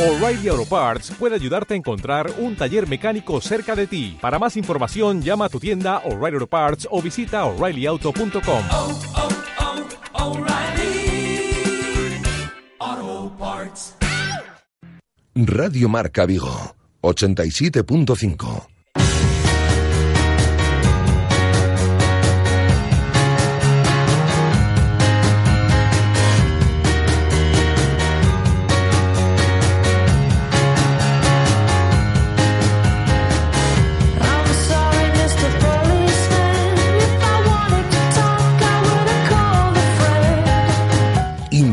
O'Reilly Auto Parts puede ayudarte a encontrar un taller mecánico cerca de ti. Para más información, llama a tu tienda O'Reilly Auto Parts o visita oreillyauto.com. oh, oh, Parts. Radio Marca Vigo, 87.5.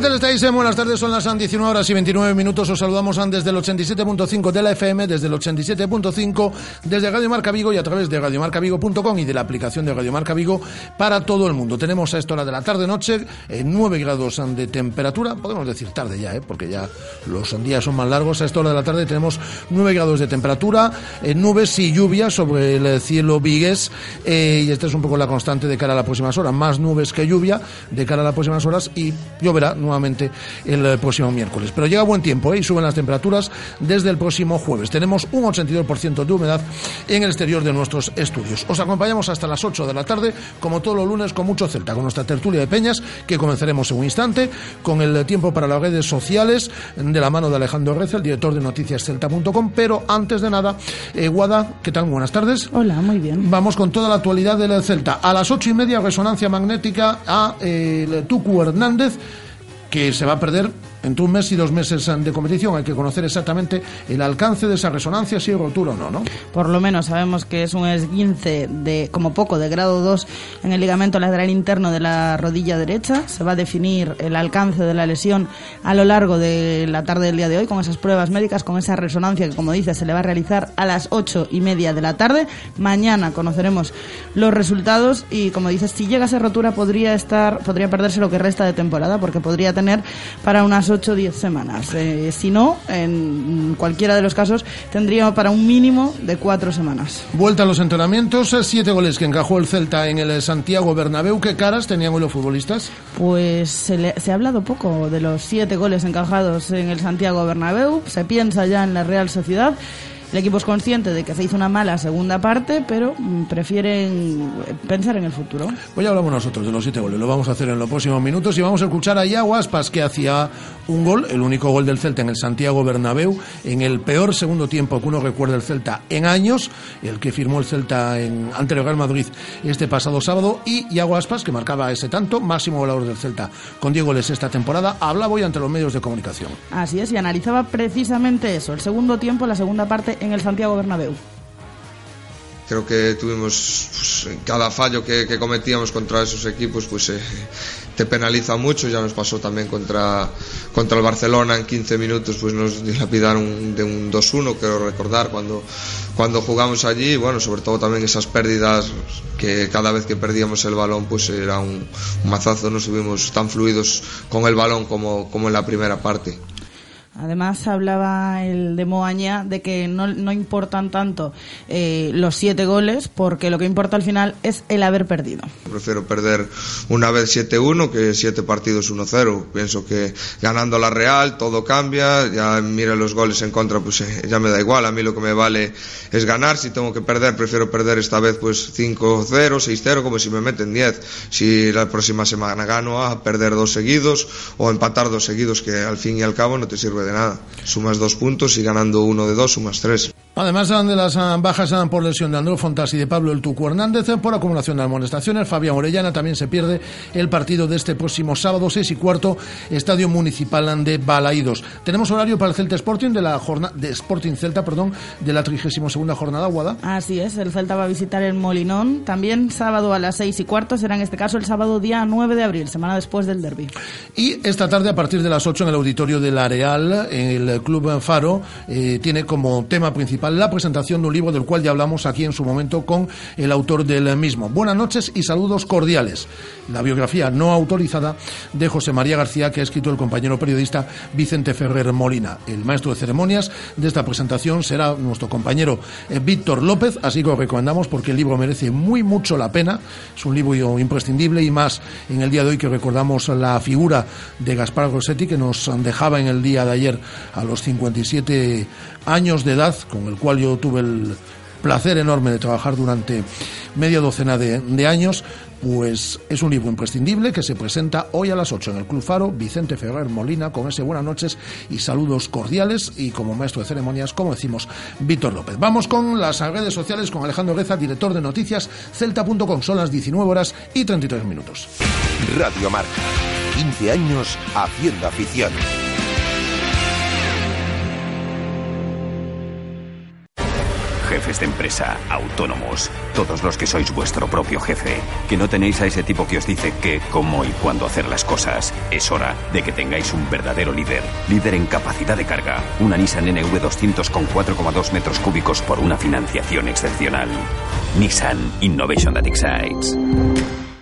¿Qué tal estáis? Buenas tardes, son las 19 horas y 29 minutos. Os saludamos desde el 87.5 de la FM, desde el 87.5 desde Radio Marca Vigo y a través de radiomarcavigo.com y de la aplicación de Radio Marca Vigo para todo el mundo. Tenemos a esta hora de la tarde-noche eh, 9 grados de temperatura, podemos decir tarde ya, eh, porque ya los días son más largos. A esta hora de la tarde tenemos 9 grados de temperatura, eh, nubes y lluvia sobre el cielo vigués eh, y esta es un poco la constante de cara a las próximas horas. Más nubes que lluvia de cara a las próximas horas y lloverá nuevamente el eh, próximo miércoles. Pero llega buen tiempo ¿eh? y suben las temperaturas desde el próximo jueves. Tenemos un 82% de humedad en el exterior de nuestros estudios. Os acompañamos hasta las 8 de la tarde, como todos los lunes, con mucho Celta, con nuestra tertulia de peñas, que comenzaremos en un instante, con el tiempo para las redes sociales, de la mano de Alejandro Reza, el director de noticiascelta.com. Pero antes de nada, eh, Guada, ¿qué tal? Buenas tardes. Hola, muy bien. Vamos con toda la actualidad del Celta. A las ocho y media, resonancia magnética a eh, Tucu Hernández, que se va a perder entre un mes y dos meses de competición. Hay que conocer exactamente el alcance de esa resonancia, si es rotura o no, ¿no? Por lo menos sabemos que es un esguince de, como poco, de grado 2 en el ligamento lateral interno de la rodilla derecha. Se va a definir el alcance de la lesión a lo largo de la tarde del día de hoy con esas pruebas médicas, con esa resonancia que, como dice, se le va a realizar a las ocho y media de la tarde. Mañana conoceremos los resultados y, como dices, si llega a ser rotura podría estar, podría perderse lo que resta de temporada porque podría tener para unas 8 o 10 semanas. Eh, si no, en cualquiera de los casos, tendría para un mínimo de 4 semanas. Vuelta a los entrenamientos, eh, siete goles que encajó el Celta en el Santiago Bernabéu. ¿Qué caras tenían hoy los futbolistas? Pues se, le- se ha hablado poco de los siete goles encajados en el Santiago Bernabéu. Se piensa ya en la Real Sociedad. El equipo es consciente de que se hizo una mala segunda parte, pero mm, prefieren eh, pensar en el futuro. Pues ya hablamos nosotros de los siete goles. Lo vamos a hacer en los próximos minutos y vamos a escuchar a Iago Aspas que hacía un gol, el único gol del Celta en el Santiago Bernabéu, en el peor segundo tiempo que uno recuerda el Celta en años, el que firmó el Celta en, ante el Real Madrid este pasado sábado, y Iago Aspas, que marcaba ese tanto, máximo goleador del Celta con 10 goles esta temporada, hablaba hoy ante los medios de comunicación. Así es, y analizaba precisamente eso, el segundo tiempo, la segunda parte en el Santiago Bernabéu. Creo que tuvimos pues, cada fallo que, cometíamos contra esos equipos, pues eh, te penaliza mucho. Ya nos pasó también contra, contra el Barcelona en 15 minutos, pues nos dilapidaron de un 2-1, quiero recordar, cuando, cuando jugamos allí. Bueno, sobre todo también esas pérdidas que cada vez que perdíamos el balón, pues era un, un mazazo. No estuvimos tan fluidos con el balón como, como en la primera parte. Además hablaba el de Moaña de que no, no importan tanto eh, los siete goles porque lo que importa al final es el haber perdido. Prefiero perder una vez 7-1 que siete partidos 1-0. Pienso que ganando la Real todo cambia. Ya mira los goles en contra, pues eh, ya me da igual. A mí lo que me vale es ganar. Si tengo que perder, prefiero perder esta vez pues 5-0, 6-0, como si me meten 10. Si la próxima semana gano a perder dos seguidos o empatar dos seguidos, que al fin y al cabo no te sirve de nada. Sumas dos puntos y ganando uno de dos sumas tres. Además de las ah, bajas ah, por lesión de Andrés Fontas y de Pablo El Tucu Hernández, eh, por acumulación de amonestaciones, Fabián Orellana también se pierde el partido de este próximo sábado, 6 y cuarto, Estadio Municipal de Balaídos. Tenemos horario para el Celta Sporting de la jornada, de Sporting Celta, perdón, de la 32 jornada, Guada. Así es, el Celta va a visitar el Molinón también sábado a las seis y cuarto, será en este caso el sábado día 9 de abril, semana después del derby. Y esta tarde, a partir de las 8, en el auditorio de La Real, el Club Faro eh, tiene como tema principal la presentación de un libro del cual ya hablamos aquí en su momento con el autor del mismo. Buenas noches y saludos cordiales. La biografía no autorizada de José María García que ha escrito el compañero periodista Vicente Ferrer Molina. El maestro de ceremonias de esta presentación será nuestro compañero eh, Víctor López, así que lo recomendamos porque el libro merece muy mucho la pena. Es un libro imprescindible y más en el día de hoy que recordamos la figura de Gaspar Rossetti que nos dejaba en el día de ayer a los 57 años de edad, con el cual yo tuve el placer enorme de trabajar durante media docena de, de años, pues es un libro imprescindible que se presenta hoy a las 8 en el Club Faro, Vicente Ferrer Molina, con ese buenas noches y saludos cordiales y como maestro de ceremonias, como decimos, Víctor López. Vamos con las redes sociales con Alejandro Reza, director de noticias, celta.com. Son las 19 horas y 33 minutos. Radio Marca. 15 años haciendo afición. Jefes de empresa, autónomos, todos los que sois vuestro propio jefe, que no tenéis a ese tipo que os dice qué, cómo y cuándo hacer las cosas. Es hora de que tengáis un verdadero líder. Líder en capacidad de carga. Una Nissan NV200 con 4,2 metros cúbicos por una financiación excepcional. Nissan Innovation That Excites.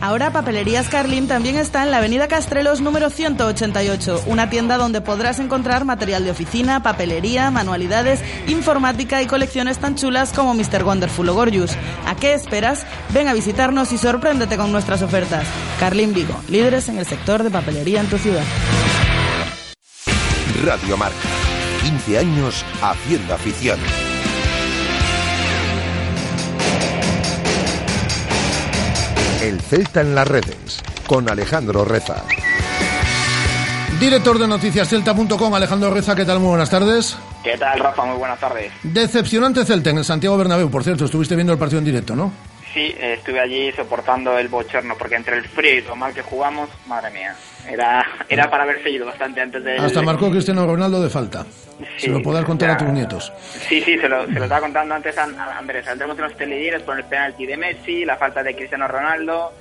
Ahora Papelerías Carlin también está en la Avenida Castrelos número 188, una tienda donde podrás encontrar material de oficina, papelería, manualidades, informática y colecciones tan chulas como Mr. Wonderful o Gorgeous. ¿A qué esperas? Ven a visitarnos y sorpréndete con nuestras ofertas. Carlin Vigo, líderes en el sector de papelería en tu ciudad. Radio Marca. 15 años haciendo afición. El Celta en las redes, con Alejandro Reza. Director de noticias celta.com, Alejandro Reza, ¿qué tal? Muy buenas tardes. ¿Qué tal, Rafa? Muy buenas tardes. Decepcionante Celta en el Santiago Bernabéu, por cierto, estuviste viendo el partido en directo, ¿no? Sí, eh, estuve allí soportando el bochorno, porque entre el frío y lo mal que jugamos, madre mía, era, era para haberse ido bastante antes de... Hasta marcó Cristiano Ronaldo de falta. Se lo podrás contar a tus nietos. Sí, sí, se lo, se lo estaba contando antes a, a Andrés. Entramos en los telediarios por el penalti de Messi, la falta de Cristiano Ronaldo.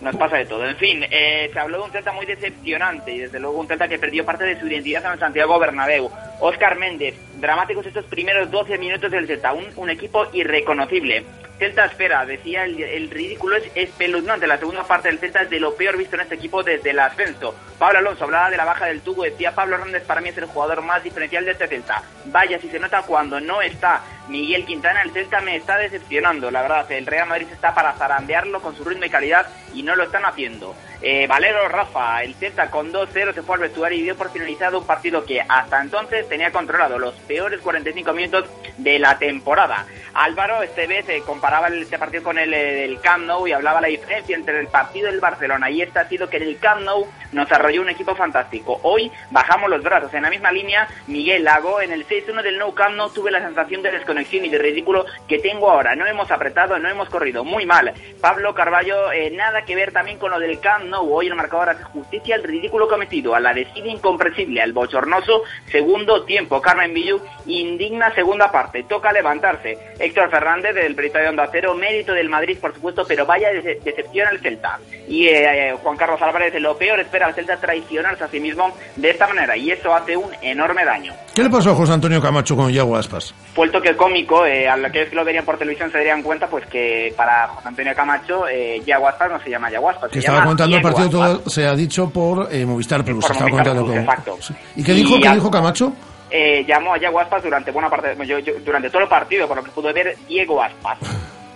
Nos pasa de todo. En fin, eh, se habló de un Celta muy decepcionante y desde luego un Celta que perdió parte de su identidad en el Santiago Bernabéu. Óscar Méndez, dramáticos estos primeros 12 minutos del Celta, un, un equipo irreconocible. Celta espera, decía el, ridículo es espeluznante. La segunda parte del Celta es de lo peor visto en este equipo desde el ascenso. Pablo Alonso hablaba de la baja del tubo, decía Pablo Hernández para mí es el jugador más diferencial de este Celta. Vaya, si se nota cuando no está Miguel Quintana, el Celta me está decepcionando, la verdad. El Real Madrid está para zarandearlo con su ritmo y calidad y no lo están haciendo. Eh, Valero Rafa, el Celta con 2-0 se fue al vestuario y dio por finalizado un partido que hasta entonces tenía controlado los peores 45 minutos de la temporada. Álvaro este vez eh, comparaba este partido con el eh, del Camp Nou y hablaba la diferencia entre el partido del Barcelona y este ha sido que en el Camp Nou nos arrolló un equipo fantástico. Hoy bajamos los brazos. En la misma línea, Miguel Lago en el 6-1 del Nou Camp Nou tuve la sensación de desconexión y de ridículo que tengo ahora. No hemos apretado, no hemos corrido. Muy mal. Pablo Carballo, eh, nada que ver también con lo del Camp Nou. Hoy el marcador hace justicia al ridículo cometido, a la desidia incomprensible, al bochornoso segundo tiempo. Carmen Villú, indigna segunda parte. Toca levantarse. Héctor Fernández del periodista de Onda Cero, mérito del Madrid, por supuesto, pero vaya dece- decepción al Celta. Y eh, eh, Juan Carlos Álvarez, lo peor espera al Celta traicionarse a sí mismo de esta manera, y eso hace un enorme daño. ¿Qué le pasó a José Antonio Camacho con Iago Aspas? Fue el toque cómico, eh, a los que lo verían por televisión se darían cuenta pues que para José Antonio Camacho, eh, Yaguaspas no se llama Yaguaspas, Que se estaba llama contando el Diego partido, Aspas. todo se ha dicho por eh, Movistar Plus. Por Movistar Plus, con- exacto. ¿Y qué dijo, Y qué dijo Camacho? Eh, llamó a Yago Aspas durante buena parte, yo- yo- durante todo el partido, por lo que pude ver, Diego Aspas.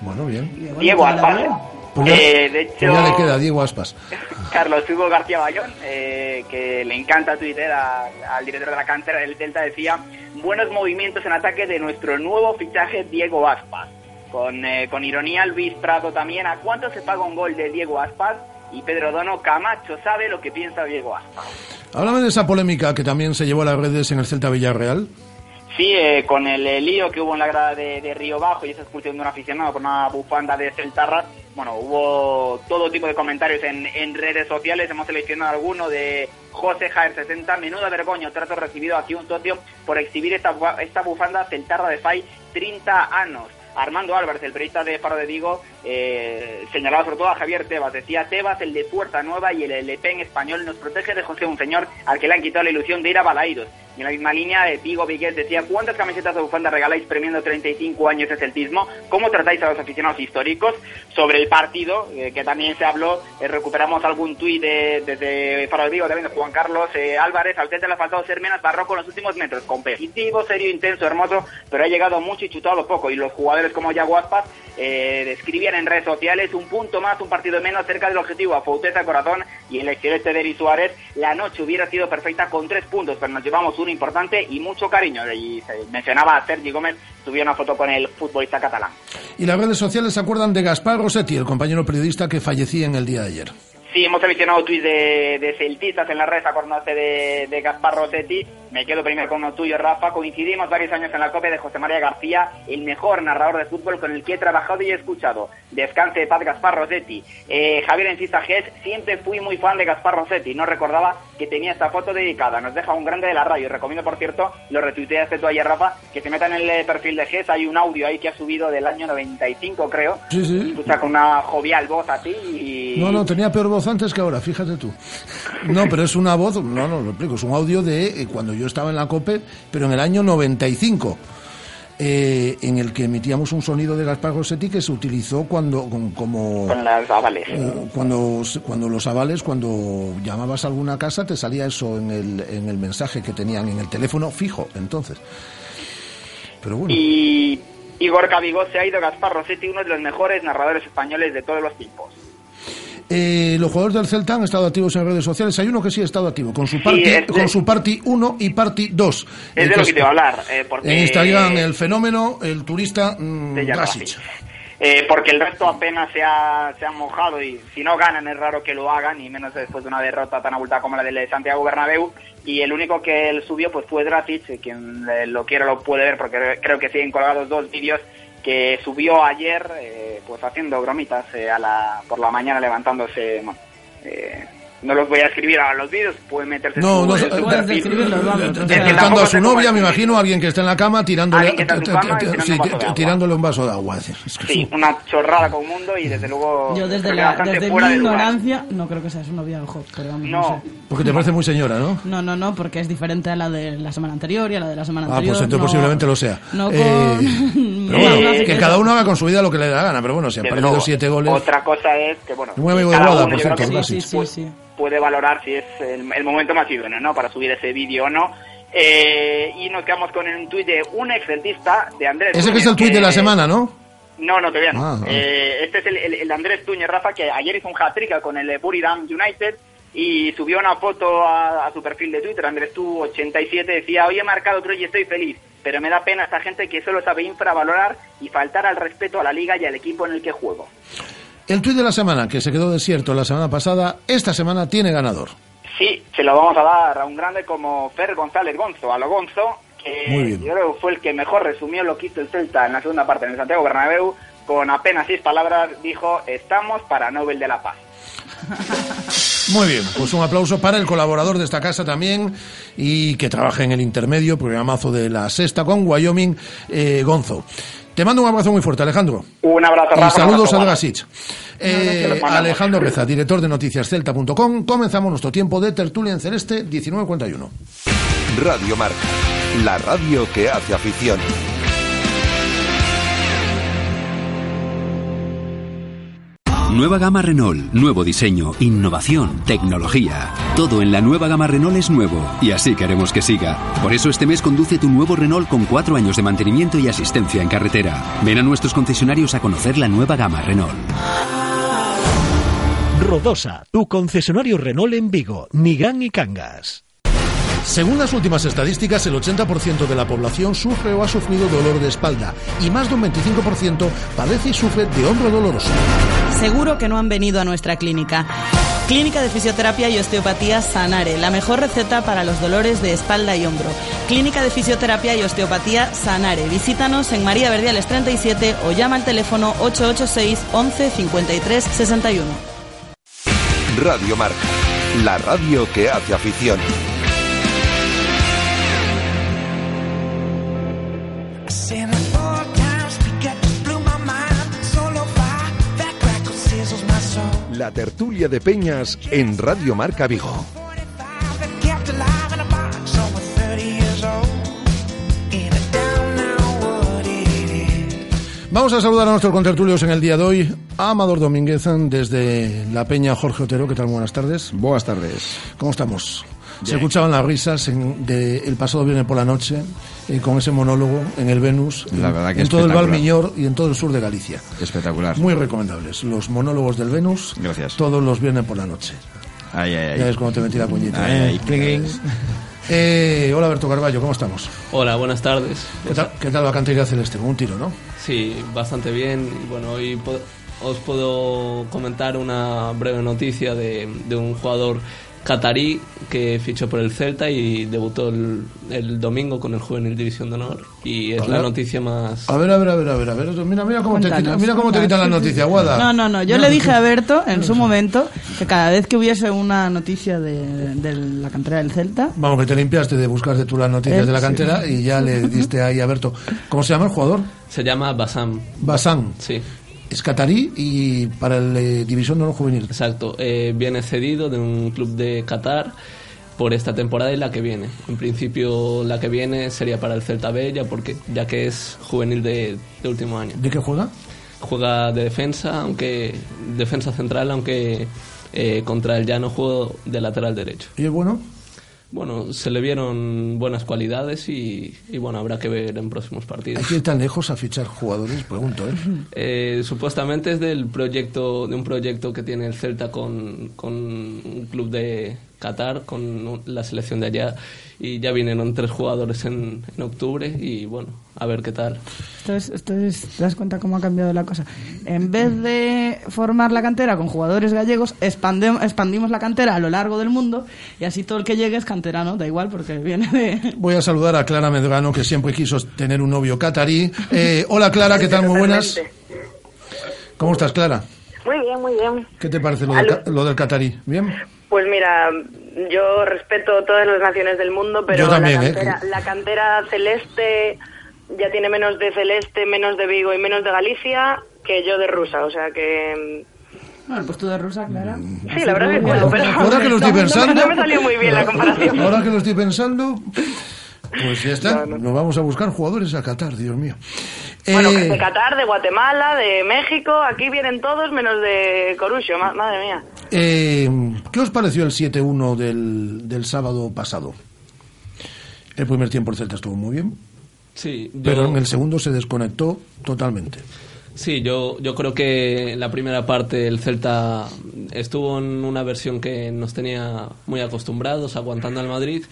Bueno, bien. Diego Aspas. Pues ya, Eh, de pues hecho, ya le queda Diego Aspas. Carlos Hugo García Bayón, eh, que le encanta Twitter al director de la cantera del Delta, decía buenos movimientos en ataque de nuestro nuevo fichaje Diego Aspas. Con, eh, con ironía Luis Prado también, ¿a cuánto se paga un gol de Diego Aspas? Y Pedro Dono Camacho sabe lo que piensa Diego Aspas. Háblame de esa polémica que también se llevó a las redes en el Celta Villarreal. Sí, eh, con el, eh, lío que hubo en la grada de, de Río Bajo y esa expulsión de un aficionado por una bufanda de Celtarra, bueno, hubo todo tipo de comentarios en, en redes sociales. Hemos seleccionado alguno de José Jair 60. Menuda vergoña, trato recibido aquí un socio por exhibir esta bufanda Celtarra de Fai 30 años. Armando Álvarez, el periodista de Faro de Vigo, eh, señalaba sobre todo a Javier Tebas. Decía, Tebas, el de Puerta Nueva y el Le Pen español, nos protege de José, un señor al que le han quitado la ilusión de ir a Balaidos. Y en la misma línea, eh, Vigo Vigués decía, ¿cuántas camisetas de bufanda regaláis premiando 35 años de celtismo? ¿Cómo tratáis a los aficionados históricos? Sobre el partido, eh, que también se habló, eh, recuperamos algún tuit de, desde Faro de Vigo, también de Juan Carlos eh, Álvarez, al le ha faltado ser menos barroco en los últimos metros, competitivo, serio, intenso, hermoso, pero ha llegado mucho y chutado poco. Y los jugadores como Yago Aspas eh, describían en redes sociales un punto más, un partido menos cerca del objetivo a Fauteza Corazón y el excelente de Eri Suárez. La noche hubiera sido perfecta con tres puntos, pero nos llevamos importante y mucho cariño. Y se mencionaba a Sergi Gómez, subió una foto con el futbolista catalán. Y las redes sociales se acuerdan de Gaspar Rossetti, el compañero periodista que fallecía en el día de ayer. Sí, hemos seleccionado tweets de, de celtistas en la red, acordándose de, de Gaspar Rossetti. Me quedo primero con uno tuyo, Rafa. Coincidimos varios años en la copia de José María García, el mejor narrador de fútbol con el que he trabajado y he escuchado. Descanse de paz, Gaspar Rossetti. Eh, Javier Encista Gés, siempre fui muy fan de Gaspar Rossetti. No recordaba que tenía esta foto dedicada. Nos deja un grande de la radio. Recomiendo, por cierto, lo retuiteaste tú ayer, Rafa, que se metan en el eh, perfil de Gés. Hay un audio ahí que ha subido del año 95, creo. Sí, sí. Escucha con una jovial voz a ti y... No, no, tenía peor voz antes que ahora, fíjate tú. No, pero es una voz, no, no, lo explico, es un audio de eh, cuando yo estaba en la COPE, pero en el año 95, eh, en el que emitíamos un sonido de Gaspar Rossetti que se utilizó cuando, con- como... Con las avales. eh, cuando, cuando los avales, cuando llamabas a alguna casa, te salía eso en el, en el mensaje que tenían en el teléfono fijo, entonces. Pero bueno. Y Igor Cabigó se ha ido Gaspar Rossetti, uno de los mejores narradores españoles de todos los tiempos. Eh, los jugadores del Celta han estado activos en redes sociales. Hay uno que sí ha estado activo, con su party, este- con su party 1 y party 2. Es Eh, de que lo que te iba a hablar. eh, porque, En Instagram, el fenómeno, el turista mm. Eh, porque el resto apenas se ha, se han mojado y si no ganan es raro que lo hagan y menos después de una derrota tan abultada como la de Santiago Bernabéu y el único que él subió pues fue Drasic, eh, quien eh, lo quiera lo puede ver porque creo que siguen colgados dos vídeos que subió ayer eh, pues haciendo bromitas eh, a la, por la mañana levantándose bueno, eh, no los voy a escribir ahora los vídeos pueden meterse No, en no, su, no, perfil. describirlos, a su novia, me imagino, alguien que está en la cama tirándole, tirándole un vaso de agua. Sí, una chorrada con un mundo y desde luego Yo desde, la, desde mi ignorancia no creo que sea su novia, ojo, pero vamos, no. Porque te parece muy señora, ¿no? No, no, no, porque es diferente a la de la semana anterior y a la de la semana Ah, anterior. pues entonces no- posiblemente lo sea. No Eh, con... pero bueno, no, no, que no, cada uno haga con su vida lo que le dé la gana. Pero bueno, si han perdido luego. siete goles. Otra cosa es que, bueno, Muy amigo de uno por cierto, Drasic. Sí, sí, sí. puede valorar si es el, el momento más idóneo, ¿no? Para subir ese vídeo o no. Eh, y nos quedamos con un tuit de un exceltista de Andrés. Ese que es el tuit de la semana, ¿no? No, no, todavía no. Ah, ah. Eh, este es el, el- el de Andrés Túñez, Rafa, que ayer hizo un hat-trick con el Buridam United y subió una foto a, a su perfil de Twitter, Andrés Tú 87, decía, hoy he marcado otro y estoy feliz, pero me da pena esta gente que solo sabe infravalorar y faltar al respeto a la liga y al equipo en el que juego. El tuit de la semana, que se quedó desierto la semana pasada, esta semana tiene ganador. Sí, se lo vamos a dar a un grande como Fer González Gonzo, a lo Gonzo, que Muy bien. yo creo que fue el que mejor resumió lo que hizo el Celta en la segunda parte en el Santiago Bernabéu, con apenas seis palabras dijo, estamos para Nobel de la Paz. Muy bien, pues un aplauso para el colaborador de esta casa también y que trabaja en el intermedio, programazo de la sexta con Wyoming, eh, Gonzo. Te mando un abrazo muy fuerte, Alejandro. Un abrazo, Y saludos un a abrazo, Drasic. Eh. Alejandro Reza, director de noticiascelta.com. Comenzamos nuestro tiempo de tertulia en celeste 19.41. Radio Marca, la radio que hace afición. Nueva gama Renault, nuevo diseño, innovación, tecnología. Todo en la nueva gama Renault es nuevo y así queremos que siga. Por eso este mes conduce tu nuevo Renault con cuatro años de mantenimiento y asistencia en carretera. Ven a nuestros concesionarios a conocer la nueva gama Renault. Rodosa, tu concesionario Renault en Vigo, Nigán y Cangas. Según las últimas estadísticas, el 80% de la población sufre o ha sufrido dolor de espalda y más de un 25% padece y sufre de hombro doloroso. Seguro que no han venido a nuestra clínica. Clínica de Fisioterapia y Osteopatía Sanare, la mejor receta para los dolores de espalda y hombro. Clínica de Fisioterapia y Osteopatía Sanare. Visítanos en María Verdiales 37 o llama al teléfono 886 11 53 61. Radio Marca, la radio que hace afición. La tertulia de Peñas en Radio Marca Vigo. Vamos a saludar a nuestros contertulios en el día de hoy. A Amador Domínguez desde La Peña Jorge Otero. ¿Qué tal? Buenas tardes. Buenas tardes. ¿Cómo estamos? Se escuchaban las risas en- de el pasado viernes por la noche eh, con ese monólogo en el Venus, La en- verdad que en todo el. Valmiñor y en todo el sur de Galicia. Espectacular. Muy recomendables. Los monólogos del Venus, Gracias. todos los viernes por la noche. Ay, ay, ay. Ya ves cómo te metí la puñita. Ay, ¿eh? ay. Eh, hola, Berto Carballo, ¿cómo estamos? Hola, buenas tardes. ¿Qué tal, qué tal la cantería celeste? Un tiro, ¿no? Sí, bastante bien. Y bueno, hoy po- os puedo comentar una breve noticia de, de un jugador catarí que fichó por el Celta y debutó el, el domingo con el Juvenil División de Honor. Y es la noticia más... A ver, a ver, a ver, a ver, a ver. Mira, mira cómo te, Cuéntanos, mira cómo te quitan la noticia, Guada. No, no, no. Yo le dije a Berto en su momento que cada vez que hubiese una noticia de, de la cantera del Celta, Vamos, que te limpiaste de buscarte tú las noticias Eh, de la sí. cantera y ya le diste ahí a Berto. ¿Cómo se llama el jugador? Se llama Basam. Basán. Sí. Es catarí y para el eh, División de Honor Juvenil. Exacto, eh, viene cedido de un club de Qatar por esta temporada y la que viene. En principio la que viene sería para el Celta B, ya, porque, ya que es juvenil de, de último año. ¿De qué juega? Juega de defensa, aunque defensa central, aunque eh, contra el llano juego de lateral derecho. ¿Y es bueno? Bueno, se le vieron buenas cualidades y, y bueno, habrá que ver en próximos Hay partidos. que ir tan lejos a fichar jugadores, pregunto, ¿eh? Eh, supuestamente es del proyecto de un proyecto que tiene el Celta con, con un club de Qatar con un- la selección de allá y ya vinieron tres jugadores en, en octubre y bueno a ver qué tal esto es, esto es- te das cuenta cómo ha cambiado la cosa. En vez de formar la cantera con jugadores gallegos, expandem- expandimos la cantera a lo largo del mundo y así todo el que llegue es canterano, da igual porque viene de... Voy a saludar a Clara Medrano, que siempre quiso tener un novio catarí. Eh, hola, Clara, ¿qué tal? Muy buenas. ¿Cómo estás, Clara? Muy bien, muy bien. ¿Qué te parece lo del, ca- lo del catarí? ¿Bien? Pues mira, yo respeto todas las naciones del mundo, pero Yo también, la, ¿eh? cantera, la cantera celeste ya tiene menos de celeste, menos de Vigo y menos de Galicia que yo de rusa, o sea que... Bueno, pues tú de rusa, Clara. Sí, la verdad que bueno, pero... Ahora que lo estoy pensando... No me salió muy bien la comparación. Ahora que lo estoy pensando... Pues ya está, nos vamos a buscar jugadores a Qatar, Dios mío. Bueno, Eh, de Qatar, de Guatemala, de México, aquí vienen todos menos de Corucho, ma- madre mía. eh, ¿Qué os pareció el 7-1 del, del sábado pasado? El primer tiempo el Celta estuvo muy bien, sí yo- pero en el segundo se desconectó totalmente. Sí, yo, yo creo que en la primera parte el Celta estuvo en una versión que nos tenía muy acostumbrados, aguantando al Madrid,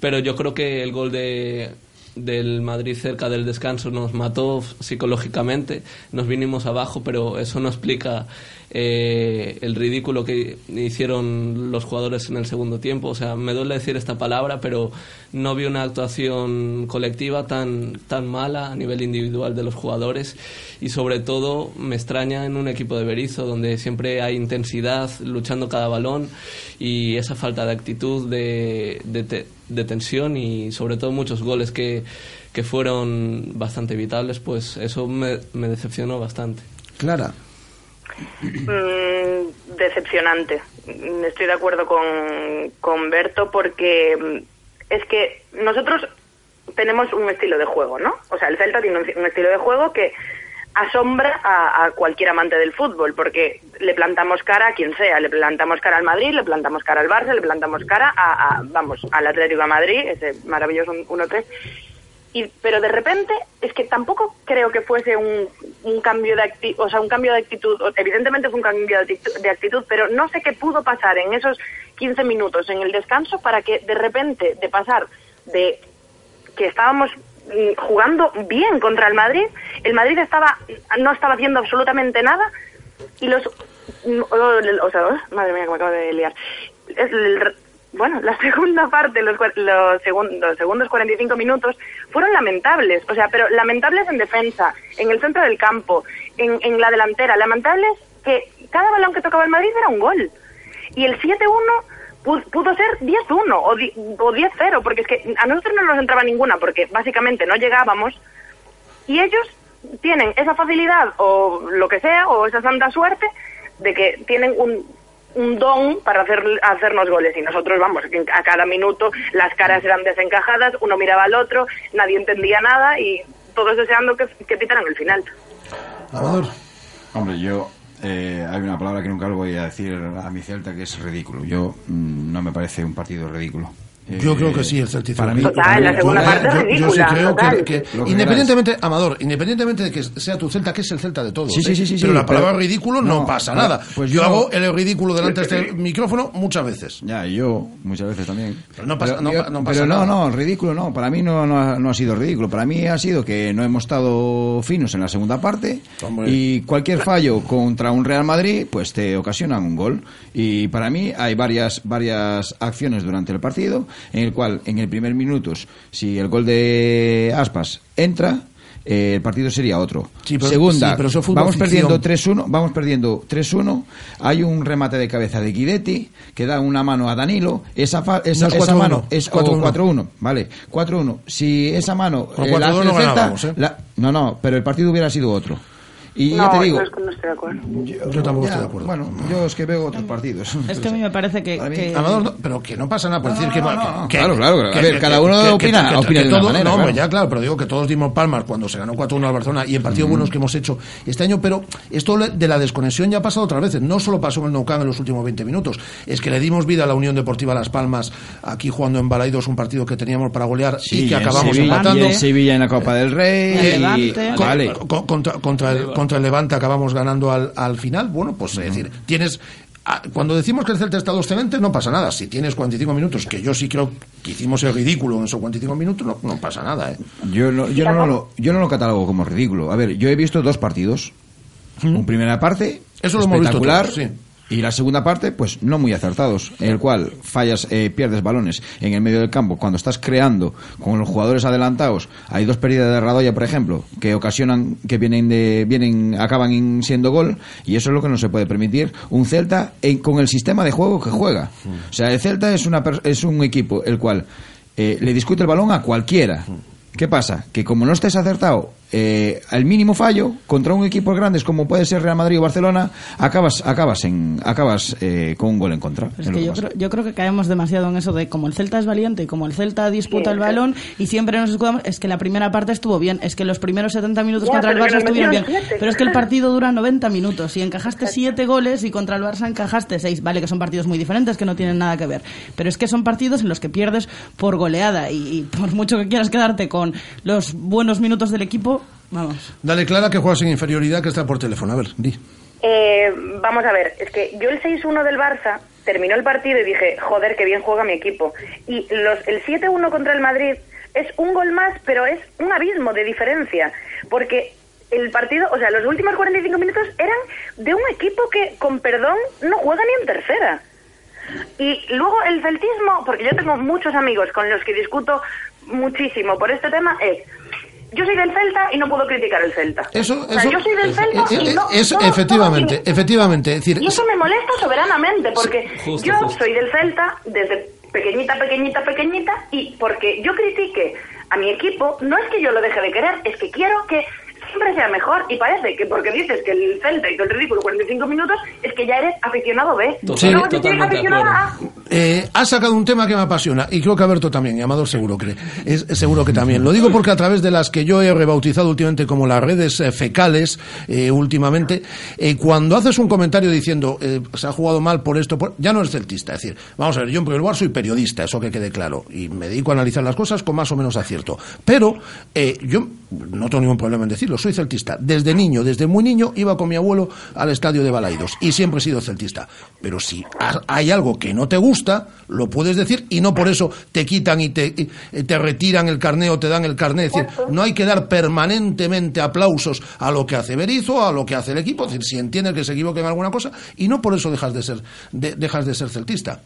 pero yo creo que el gol de, del Madrid cerca del descanso nos mató psicológicamente, nos vinimos abajo, pero eso no explica eh, el ridículo que hicieron los jugadores en el segundo tiempo. O sea, me duele decir esta palabra, pero no vi una actuación colectiva tan, tan mala a nivel individual de los jugadores y sobre todo me extraña en un equipo de Berizzo donde siempre hay intensidad luchando cada balón y esa falta de actitud, de, de, de tensión y sobre todo muchos goles que, que fueron bastante evitables, pues eso me, me decepcionó bastante. Clara. Mm, decepcionante. Estoy de acuerdo con, con Berto porque mm, es que nosotros tenemos un estilo de juego, ¿no? O sea, el Celta tiene un, un estilo de juego que asombra a, a cualquier amante del fútbol porque le plantamos cara a quien sea, le plantamos cara al Madrid, le plantamos cara al Barça, le plantamos cara a, vamos, al Atlético de Madrid, ese maravilloso 1-3 y pero de repente es que tampoco creo que fuese un, un cambio de actitud, o sea, un cambio de actitud, evidentemente fue un cambio de actitud, de actitud, pero no sé qué pudo pasar en esos 15 minutos en el descanso para que de repente de pasar de que estábamos jugando bien contra el Madrid, el Madrid estaba no estaba haciendo absolutamente nada y los mm, o, o sea, oh, madre mía, que me acabo de liar. Bueno, la segunda parte, los, los, segun- los segundos 45 minutos, fueron lamentables. O sea, pero lamentables en defensa, en el centro del campo, en, en la delantera. Lamentables que cada balón que tocaba el Madrid era un gol. Y el 7-1 pu- pudo ser 10-1 o, di- o 10-0, porque es que a nosotros no nos entraba ninguna, porque básicamente no llegábamos. Y ellos tienen esa facilidad o lo que sea, o esa santa suerte, de que tienen un, un don para hacer, hacernos goles. Y nosotros, vamos, a cada minuto las caras eran desencajadas, uno miraba al otro, nadie entendía nada y todos deseando que, que pitaran el final. Amador. Hombre, yo. Eh, hay una palabra que nunca lo voy a decir a mi Celta que es ridículo. Yo mm, no me parece un partido ridículo. Yo creo que sí, el Celta hizo para mí-. Total, la segunda Yo- parte yo- sí creo que- total. que, Lo que independientemente, Amador, independientemente de que sea tu Celta, que es el Celta de todos. Sí, sí, ¿eh? sí, sí, Pero sí, la palabra pero- ridículo no, no, pasa nada. pues yo yo- hago el ridículo delante de este micrófono muchas veces. Ya, y yo muchas veces también. Pero no pasa- no yo- no pasa pero no, nada. no, ridículo no. Para mí no, no, ha, no ha sido ridículo. Para mí ha sido que no hemos estado finos en la segunda parte Hombre. y cualquier fallo contra un Real Madrid pues te ocasionan un gol. Y para mí hay varias, varias acciones durante el partido en el cual en el primer minuto, si el gol de Aspas entra, eh, el partido sería otro. Sí, pero- Segunda, sí, pero eso vamos perdiendo 3-1, vamos perdiendo 3-1, hay un remate de cabeza de Guidetti que da una mano a Danilo, esa, fa- esa, No es esa 4-1, mano es 4-1. o 4-1, vale, 4-1. Si esa mano eh, la 4-2 hace no Celta, ¿eh? la- no, no, pero el partido hubiera sido otro. Y no, ya te digo, eso es que no estoy de acuerdo. Yo tampoco ya, estoy de acuerdo. Bueno, yo es que veo otros partidos. Es que a mí me parece que... que- Amador, no, pero que no pasa nada por decir que, que- Claro, claro, a ver, cada uno opina- opina de una todo- manera, No, claro. ya claro, pero digo que todos dimos palmas cuando se ganó 4-1 al Barcelona y en partidos Mm. buenos que hemos hecho este año, pero esto de la desconexión ya ha pasado otras veces. No solo pasó en el Nou Camp en los últimos 20 minutos, es que le dimos vida a la Unión Deportiva Las Palmas aquí jugando en Balaidos un partido que teníamos para golear Sí, y que acabamos Sevilla, empatando. y en Sevilla en la Copa del Rey. Y- vale. con- contra, contra el, contra el Levante acabamos ganando al, al final. Bueno, pues es decir, tienes. ah, Cuando decimos que el Celta está excelente, no pasa nada. Si tienes 45 minutos, que yo sí creo que hicimos el ridículo en esos 45 minutos, no, no pasa nada. ¿eh? Yo no, yo, no lo, yo no lo catalogo como ridículo. A ver, yo he visto dos partidos. Un primera parte Eso lo hemos visto todos, sí. Y la segunda parte, pues no muy acertados, en el cual fallas, eh, pierdes balones en el medio del campo cuando estás creando con los jugadores adelantados. Hay dos pérdidas de Radoya, por ejemplo, que ocasionan que vienen de vienen acaban en- siendo gol y eso es lo que no se puede permitir un Celta en- con el sistema de juego que juega. O sea, el Celta es una es un equipo el cual eh, le discute el balón a cualquiera. ¿Qué pasa? Que como no estés acertado eh, al mínimo fallo contra un equipo grandes como puede ser Real Madrid o Barcelona, acabas acabas en acabas eh, con un gol en contra. Es Es que yo creo, yo creo que caemos demasiado en eso de como el Celta es valiente y como el Celta disputa el balón y siempre nos escudamos, es que la primera parte estuvo bien, es que los primeros 70 minutos Ya, contra el Barça estuvieron bien, siete. pero es que el partido dura 90 minutos y encajaste 7 goles y contra el Barça encajaste 6, vale que son partidos muy diferentes que no tienen nada que ver, pero es que son partidos en los que pierdes por goleada y, y por mucho que quieras quedarte con los buenos minutos del equipo, vamos. Dale, Clara, que juegas en inferioridad, que está por teléfono. A ver, di. Eh, vamos a ver, es que yo el 6-1 del Barça terminó el partido y dije, joder, qué bien juega mi equipo. Y los, el 7-1 contra el Madrid es un gol más, pero es un abismo de diferencia. Porque el partido, o sea, los últimos 45 minutos eran de un equipo que, con perdón, no juega ni en tercera. Y luego el celtismo, porque yo tengo muchos amigos con los que discuto muchísimo por este tema, es yo soy del Celta y no puedo criticar el Celta. Eso, o sea, eso- yo soy del Celta eh, y no, eso, no- no- efectivamente, efectivamente. Es decir, y eso me molesta soberanamente, porque justo, yo justo. soy del Celta desde pequeñita, pequeñita, pequeñita, y porque yo critique a mi equipo, no es que yo lo deje de querer, es que quiero que siempre sea mejor, y parece que porque dices que el Celta hizo el ridículo 45 minutos, es que ya eres aficionado B. Sí. Luego si eres Totalmente de aficionado A, Eh, has sacado un tema que me apasiona y creo que Alberto también y seguro que seguro que también. Lo digo porque a través de las que yo he rebautizado últimamente como las redes eh, fecales eh, últimamente cuando haces un comentario diciendo se ha jugado mal por esto por- ya no es celtista es decir vamos a ver yo en primer lugar soy periodista eso que quede claro y me dedico a analizar las cosas con más o menos acierto. Pero yo no tengo ningún problema en decirlo soy celtista. Desde niño desde muy niño iba con mi abuelo al estadio de Balaidos y siempre he sido celtista. Pero si ha- hay algo que no te gusta gusta, lo puedes decir y no por eso te quitan y te, y- y te retiran el carné o te dan el carné. Es decir, no hay que dar permanentemente aplausos a lo que hace Berizzo, a lo que hace el equipo. Es decir, si entiendes que se equivoca en alguna cosa y no por eso dejas de ser, de- dejas de ser celtista.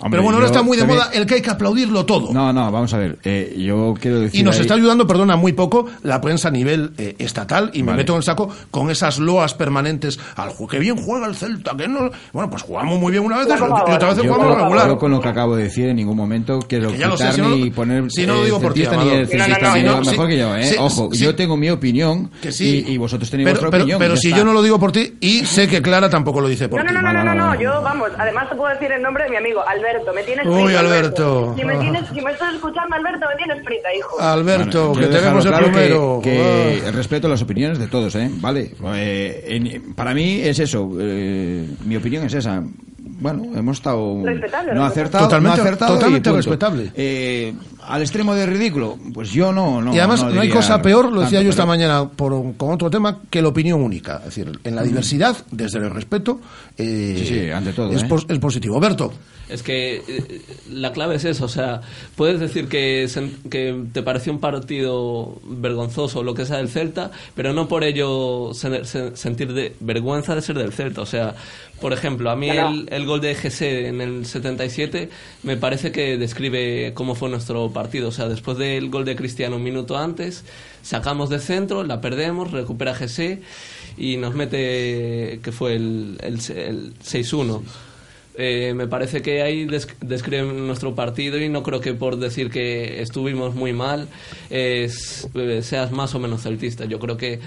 Hombre, Pero bueno, ahora está muy de también- moda el que hay que aplaudirlo todo. No, no, vamos a ver. eh, yo quiero decir. Y nos ahí- está ayudando, perdona, muy poco la prensa a nivel eh, estatal y me Vale. meto en el saco con esas loas permanentes al que bien juega el Celta, que no, bueno, pues jugamos muy bien una vez y otra vez Yo jugamos con, regular. yo con lo que acabo de decir en ningún momento quiero Que lo sé, quitar si no ni lo- poner si no lo eh, digo por ti, No, no, no, no, mejor que yo, ¿eh? sí, Ojo, sí. yo tengo mi opinión Que sí. y, y vosotros tenéis Pero, vuestra pero- opinión. pero si yo no lo digo por ti y sé que Clara tampoco lo dice por No, ti. no, no, no, no, no, no, yo, vamos, además te puedo decir el nombre de mi amigo, Alberto, me tienes Uy, frita, Alberto. Si me, tienes, si me estás escuchando, Alberto, me tienes frita, hijo. Alberto, Bueno, que tenemos el claro primero. Que, que Ah. respeto las opiniones de todos, ¿eh? Vale. Eh, en- para mí es eso. eh, mi opinión es esa. Bueno, hemos estado. Respetable, no acertado, Totalmente- no acertado totalmente respetable. Eh, al extremo de ridículo, pues yo no. no y además no, hay cosa peor, lo decía tanto, yo esta pero- mañana por, con otro tema, que la opinión única. Es decir, en la diversidad, desde el respeto, eh, Sí, sí, ante todo, es, ¿eh? es positivo. Berto, Es que eh, la clave es eso, o sea, puedes decir que, que te pareció un partido vergonzoso lo que sea del Celta, pero no por ello sen- sen- sentir de, vergüenza de ser del Celta. O sea, por ejemplo, a mí Claro. el, el gol de GC en el 77 me parece que describe cómo fue nuestro partido. O sea, después del gol de Cristiano un minuto antes, sacamos de centro, la perdemos, recupera GC y nos mete, que fue el, el, el 6-1. Eh, me parece que ahí des- describen nuestro partido y no creo que por decir que estuvimos muy mal eh, seas más o menos celtista. Yo creo que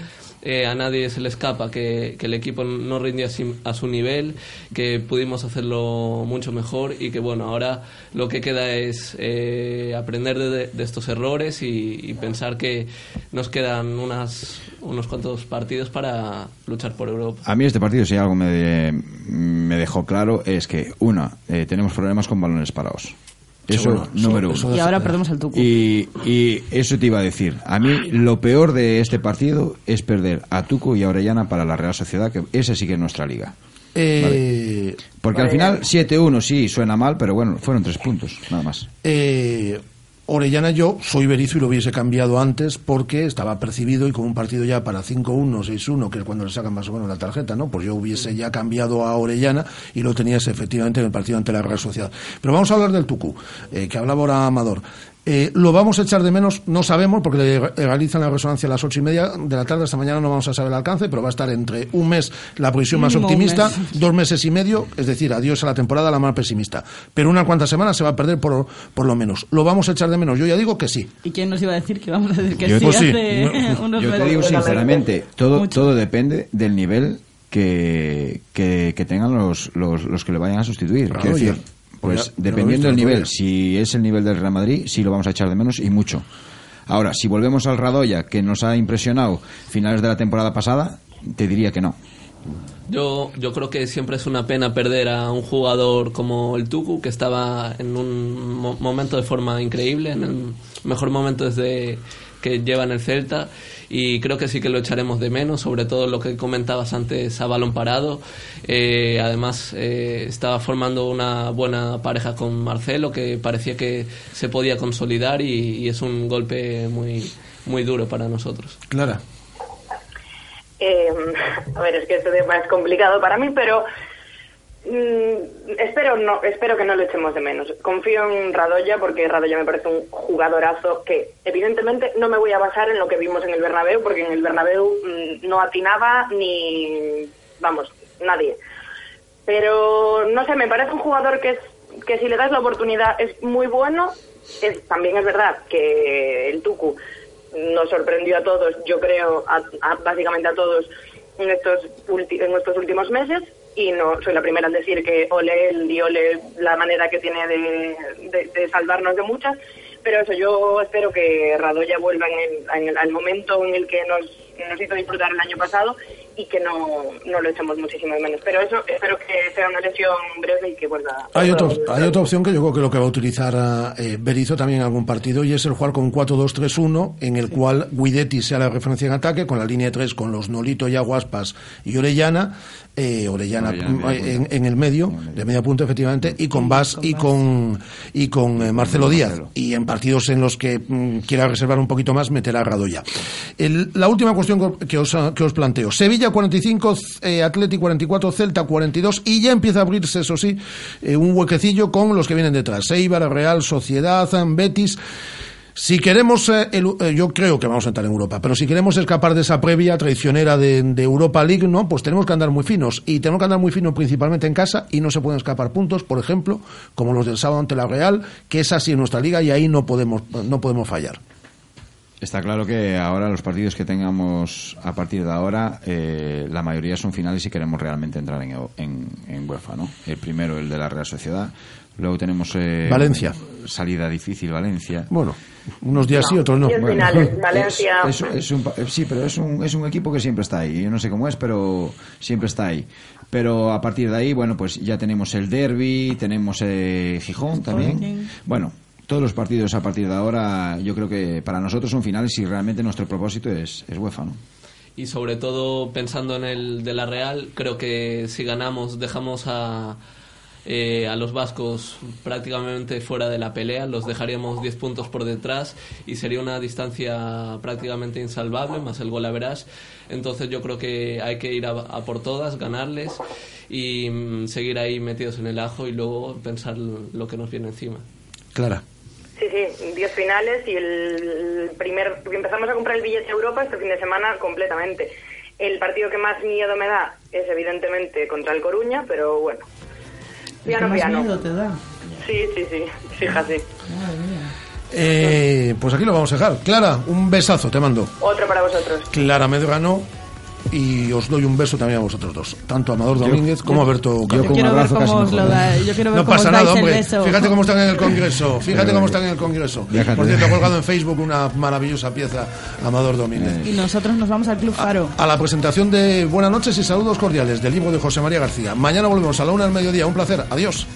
eh, a nadie se le escapa que, el equipo no rindió a, su nivel, que pudimos hacerlo mucho mejor y que bueno, ahora lo que queda es eh, aprender de, estos errores y, pensar que nos quedan unas, unos cuantos partidos para luchar por Europa. A mí este partido, si algo me, me dejó claro, es que, una, eh, tenemos problemas con balones parados. Eso, Seguro, número eso uno. Y ahora perdemos el tucu. Y, y eso te iba a decir. A mí lo peor de este partido es perder a Tuco y a Orellana para la Real Sociedad, que esa sí que es nuestra liga. eh, Porque al final 7-1 sí suena mal, pero bueno, fueron tres puntos, nada más. eh, Orellana yo soy Berizzo y lo hubiese cambiado antes porque estaba percibido y con un partido ya para 5-1, 6-1, que es cuando le sacan más o menos la tarjeta, ¿no? Pues yo hubiese ya cambiado a Orellana y lo tenías efectivamente en el partido ante la Real Sociedad. Pero vamos a hablar del Tucu, eh, que hablaba ahora Amador. Eh, lo vamos a echar de menos, no sabemos, porque le realizan la resonancia a las ocho y media de la tarde. Esta mañana no vamos a saber el alcance, pero va a estar entre un mes la previsión más optimista, mes. dos meses y medio, es decir, adiós a la temporada, la más pesimista. Pero unas cuantas semanas se va a perder por, por lo menos. ¿Lo vamos a echar de menos? Yo ya digo que sí. ¿Y quién nos iba a decir que vamos a decir que Yo- sí pues sí. hace unos Yo te digo sinceramente, todo, todo depende del nivel que, que, que tengan los, los, los que le vayan a sustituir. Claro, Quiero ya- decir, pues dependiendo del nivel, si es el nivel del Real Madrid, sí lo vamos a echar de menos y mucho. Ahora, si volvemos al Radoya, que nos ha impresionado finales de la temporada pasada, te diría que no. Yo, yo creo que siempre es una pena perder a un jugador como el Tucu, que estaba en un mo- momento de forma increíble, en el mejor momento desde que lleva en el Celta, y creo que sí que lo echaremos de menos, sobre todo lo que comentabas antes a balón parado. Eh, además, eh, estaba formando una buena pareja con Marcelo, que parecía que se podía consolidar, y, y es un golpe muy, muy duro para nosotros. Clara. Eh, a ver, es que este tema es complicado para mí, pero mm, espero no espero que no lo echemos de menos. Confío en Radoya porque Radoya me parece un jugadorazo que evidentemente no me voy a basar en lo que vimos en el Bernabéu porque en el Bernabéu mm, no atinaba ni vamos, nadie. Pero no sé, me parece un jugador que es que si le das la oportunidad es muy bueno. Es, también es verdad que el Tucu nos sorprendió a todos, yo creo, a, a- básicamente a todos en estos, ulti- en estos últimos meses. Y no soy la primera en decir que ole él y ole la manera que tiene de, de- salvarnos de muchas. Pero eso, yo espero que Radoya vuelva en el, en el- al momento en el que nos, nos hizo disfrutar el año pasado y que no, no lo echamos muchísimo de menos. Pero eso, espero que sea una lesión breve y que vuelva. Hay, otro- a- hay otra opción que yo creo que lo que va a utilizar eh, Berizzo también en algún partido y es el jugar con un 4-2-3-1 en el cual Guidetti sea la referencia en ataque con la línea de tres con los Nolito, Yaguaspas y Orellana, eh, Orellana, Orellana, punta. en, en el medio, de media punta efectivamente, y con Bas y con, y con eh, Marcelo Díaz. Y en partidos en los que mm, quiera reservar un poquito más, meterá a Radoya. El- la última cuestión que os, que os planteo. Sevilla 45, eh, Atleti 44, Celta 42 y ya empieza a abrirse, eso sí, eh, un huequecillo con los que vienen detrás. Eibar, Real, Sociedad, Betis. Si queremos, eh, el- eh, yo creo que vamos a entrar en Europa, pero si queremos escapar de esa previa traicionera de, de Europa League, ¿no? Pues tenemos que andar muy finos. Y tenemos que andar muy finos principalmente en casa y no se pueden escapar puntos, por ejemplo, como los del sábado ante la Real, que es así en nuestra liga y ahí no podemos, no podemos fallar. Está claro que ahora los partidos que tengamos a partir de ahora, eh, la mayoría son finales si queremos realmente entrar en, en, en UEFA, ¿no? El primero, el de la Real Sociedad. Luego tenemos... eh, Valencia. Salida difícil, Valencia. Bueno, unos días sí, otros no. Bueno, finales, Valencia. es- es- es un pa- sí, pero es un, es un equipo que siempre está ahí. Yo no sé cómo es, pero siempre está ahí. Pero a partir de ahí, bueno, pues ya tenemos el derby, tenemos eh, Gijón también. Bueno, todos los partidos a partir de ahora, yo creo que para nosotros son finales y realmente nuestro propósito es, es UEFA, ¿no? y sobre todo pensando en el de la Real, creo que si ganamos dejamos a, eh, a los vascos prácticamente fuera de la pelea, los dejaríamos 10 puntos por detrás y sería una distancia prácticamente insalvable, más el gol a verás. Entonces yo creo que hay que ir a, a por todas, ganarles y mm, seguir ahí metidos en el ajo y luego pensar lo que nos viene encima. Clara. Sí, sí, 10 finales y el primer. Empezamos a comprar el billete a Europa este fin de semana completamente. El partido que más miedo me da es evidentemente contra el Coruña, pero bueno. Piano, ¿Qué más piano. miedo te da? Sí, sí, sí, fíjate. Eh, pues aquí lo vamos a dejar. Clara, un besazo te mando. Otro para vosotros. Clara Medrano y os doy un beso también a vosotros dos, tanto a Amador Domínguez como a Berto Yo quiero ver cómo os lo da, yo quiero ver No cómo pasa os dais nada, el hombre. beso. Fíjate cómo están en el Congreso. Fíjate cómo están en el Congreso. déjate. Por cierto, he colgado en Facebook una maravillosa pieza Amador Domínguez. Y nosotros nos vamos al Club Faro. A la presentación de Buenas noches y saludos cordiales del libro de José María García. Mañana volvemos a la una del mediodía. Un placer. Adiós.